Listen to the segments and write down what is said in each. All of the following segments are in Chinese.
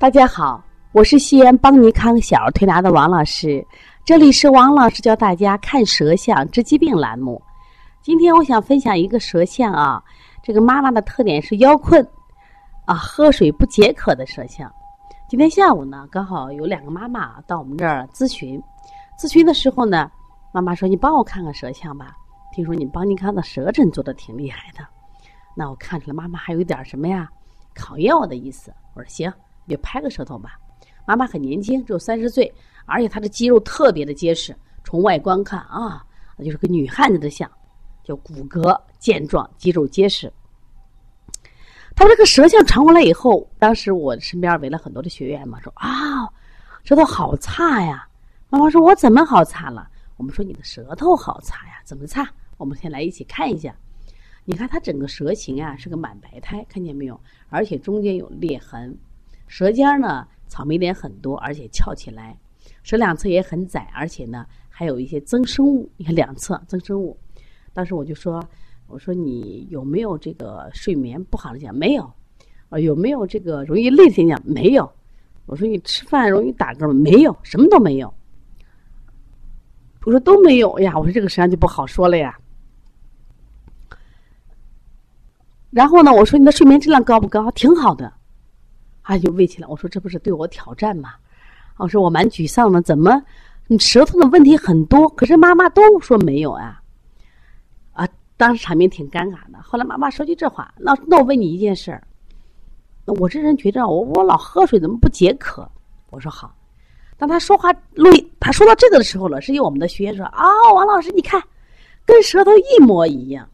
大家好，我是西安邦尼康小儿推拿的王老师，这里是王老师教大家看舌象治疾病栏目。今天我想分享一个舌象啊，这个妈妈的特点是腰困啊，喝水不解渴的舌象。今天下午呢，刚好有两个妈妈到我们这儿咨询，咨询的时候呢，妈妈说：“你帮我看看舌象吧，听说你邦尼康的舌诊做的挺厉害的。”那我看出来妈妈还有点什么呀？考验我的意思。我说行，你就拍个舌头吧。妈妈很年轻，只有三十岁，而且她的肌肉特别的结实。从外观看啊，就是个女汉子的像，就骨骼健壮，肌肉结实。他这个舌象传过来以后，当时我身边围了很多的学员嘛，说啊，舌头好差呀。妈妈说，我怎么好差了？我们说你的舌头好差呀，怎么差？我们先来一起看一下。你看它整个舌形啊是个满白苔，看见没有？而且中间有裂痕，舌尖呢草莓点很多，而且翘起来，舌两侧也很窄，而且呢还有一些增生物。你看两侧增生物，当时我就说，我说你有没有这个睡眠不好的讲没有？啊有没有这个容易累的现象？没有。我说你吃饭容易打嗝吗没有？什么都没有。我说都没有呀。我说这个实际上就不好说了呀。然后呢，我说你的睡眠质量高不高？挺好的，啊，就喂起来。我说这不是对我挑战吗？我说我蛮沮丧的，怎么你舌头的问题很多？可是妈妈都说没有啊，啊，当时场面挺尴尬的。后来妈妈说句这话，那那我问你一件事儿，我这人觉着我我老喝水怎么不解渴？我说好。当他说话录，他说到这个的时候了，是有我们的学员说啊，王老师你看，跟舌头一模一样。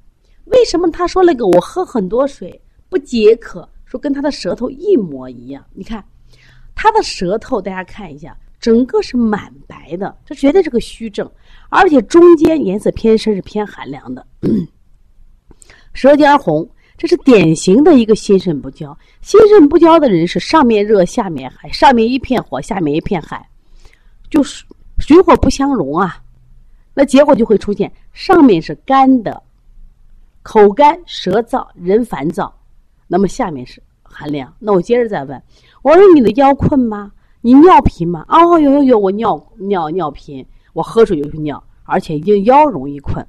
为什么他说那个我喝很多水不解渴？说跟他的舌头一模一样。你看，他的舌头，大家看一下，整个是满白的，这绝对是个虚症，而且中间颜色偏深，是偏寒凉的。舌尖红，这是典型的一个心肾不交。心肾不交的人是上面热，下面寒，上面一片火，下面一片寒，就是水火不相容啊。那结果就会出现上面是干的。口干舌燥，人烦躁，那么下面是寒凉。那我接着再问，我说你的腰困吗？你尿频吗？哦，有有有，我尿尿尿频，我喝水就是尿，而且经腰容易困，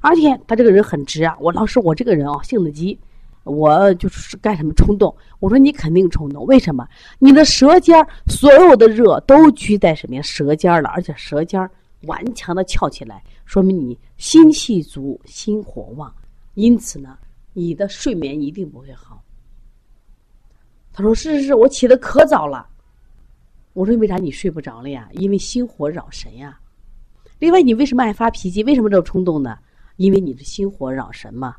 而且他这个人很直啊。我老师，我这个人啊性子急，我就是干什么冲动。我说你肯定冲动，为什么？你的舌尖所有的热都聚在什么呀舌尖了，而且舌尖顽强的翘起来，说明你心气足，心火旺。因此呢，你的睡眠一定不会好。他说：“是是是，我起的可早了。”我说：“为啥你睡不着了呀？因为心火扰神呀。另外，你为什么爱发脾气？为什么这么冲动呢？因为你的心火扰神嘛。”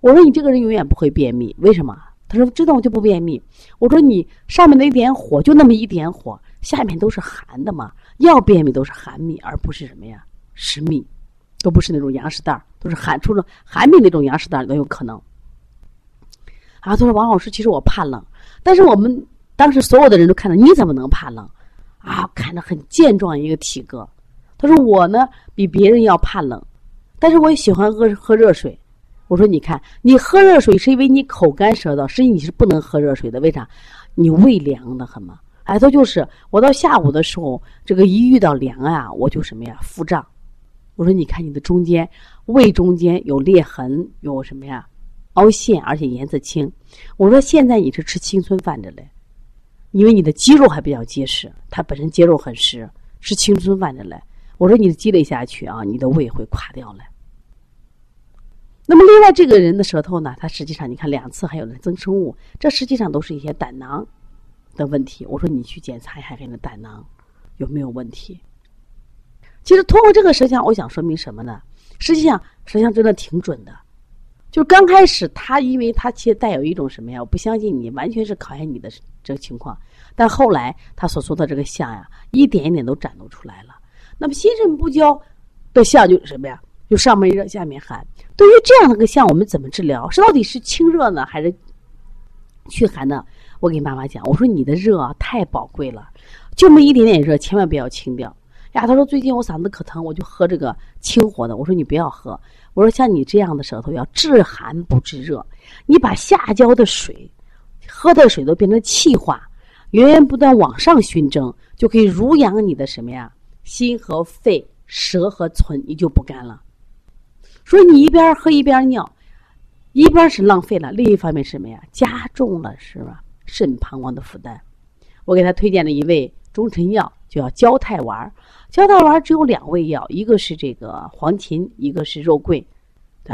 我说：“你这个人永远不会便秘，为什么？”他说：“知道我就不便秘。”我说：“你上面那一点火，就那么一点火，下面都是寒的嘛。要便秘都是寒秘，而不是什么呀湿秘。”都不是那种羊屎蛋儿，都是寒出了寒秘那种羊屎蛋儿都有可能。啊，他说王老师，其实我怕冷，但是我们当时所有的人都看到你怎么能怕冷？啊，看着很健壮一个体格。他说我呢比别人要怕冷，但是我也喜欢喝喝热水。我说你看，你喝热水是因为你口干舌燥，实际你是不能喝热水的。为啥？你胃凉的很嘛。哎，他就是我到下午的时候，这个一遇到凉啊，我就什么呀腹胀。我说：“你看你的中间胃中间有裂痕，有什么呀？凹陷，而且颜色青。我说现在你是吃青春饭的嘞，因为你的肌肉还比较结实，它本身肌肉很实，吃青春饭的嘞。我说你的积累下去啊，你的胃会垮掉嘞。那么另外这个人的舌头呢，他实际上你看两侧还有增生物，这实际上都是一些胆囊的问题。我说你去检查一下你的胆囊有没有问题。”其实通过这个舌象，我想说明什么呢？实际上舌象真的挺准的。就刚开始他，因为他其实带有一种什么呀？我不相信你完全是考验你的这个情况。但后来他所说的这个象呀，一点一点都展露出来了。那么心肾不交的象就是什么呀？就上面热下面寒。对于这样的个象，我们怎么治疗？是到底是清热呢，还是驱寒呢？我给妈妈讲，我说你的热啊太宝贵了，就那么一点点热，千万不要清掉。呀，他说最近我嗓子可疼，我就喝这个清火的。我说你不要喝，我说像你这样的舌头要治寒不治热，你把下焦的水喝的水都变成气化，源源不断往上熏蒸，就可以濡养你的什么呀？心和肺、舌和唇，你就不干了。说你一边喝一边尿，一边是浪费了，另一方面什么呀？加重了是吧？肾膀胱的负担。我给他推荐了一味中成药，叫焦太丸。焦太丸只有两味药，一个是这个黄芩，一个是肉桂。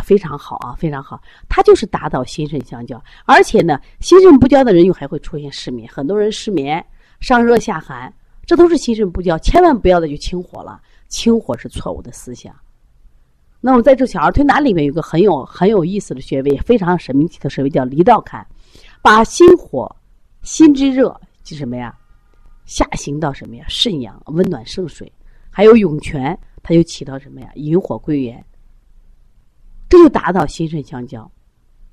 非常好啊，非常好，它就是达到心肾相交，而且呢，心肾不交的人又还会出现失眠，很多人失眠、上热下寒，这都是心肾不交，千万不要再去清火了，清火是错误的思想。那么在这小儿推拿里面有个很有很有意思的穴位，非常神秘的穴位叫离道坎，把心火、心之热就什么呀？下行到什么呀？肾阳温暖肾水，还有涌泉，它就起到什么呀？引火归元。这就达到心肾相交，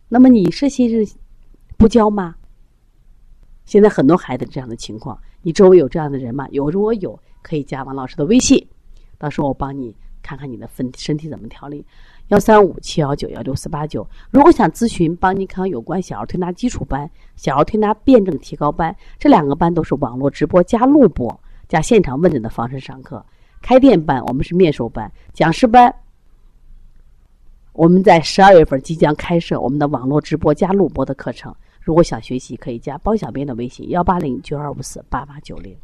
那么你是心肾不交吗？现在很多孩子这样的情况，你周围有这样的人吗？有，如果有，可以加王老师的微信，到时候我帮你看看你的分身体怎么调理。幺三五七幺九幺六四八九。如果想咨询，帮你看有关小儿推拿基础班、小儿推拿辩证提高班，这两个班都是网络直播加录播加现场问诊的方式上课。开店班我们是面授班，讲师班。我们在十二月份即将开设我们的网络直播加录播的课程，如果想学习，可以加包小编的微信：幺八零九二五四八八九零。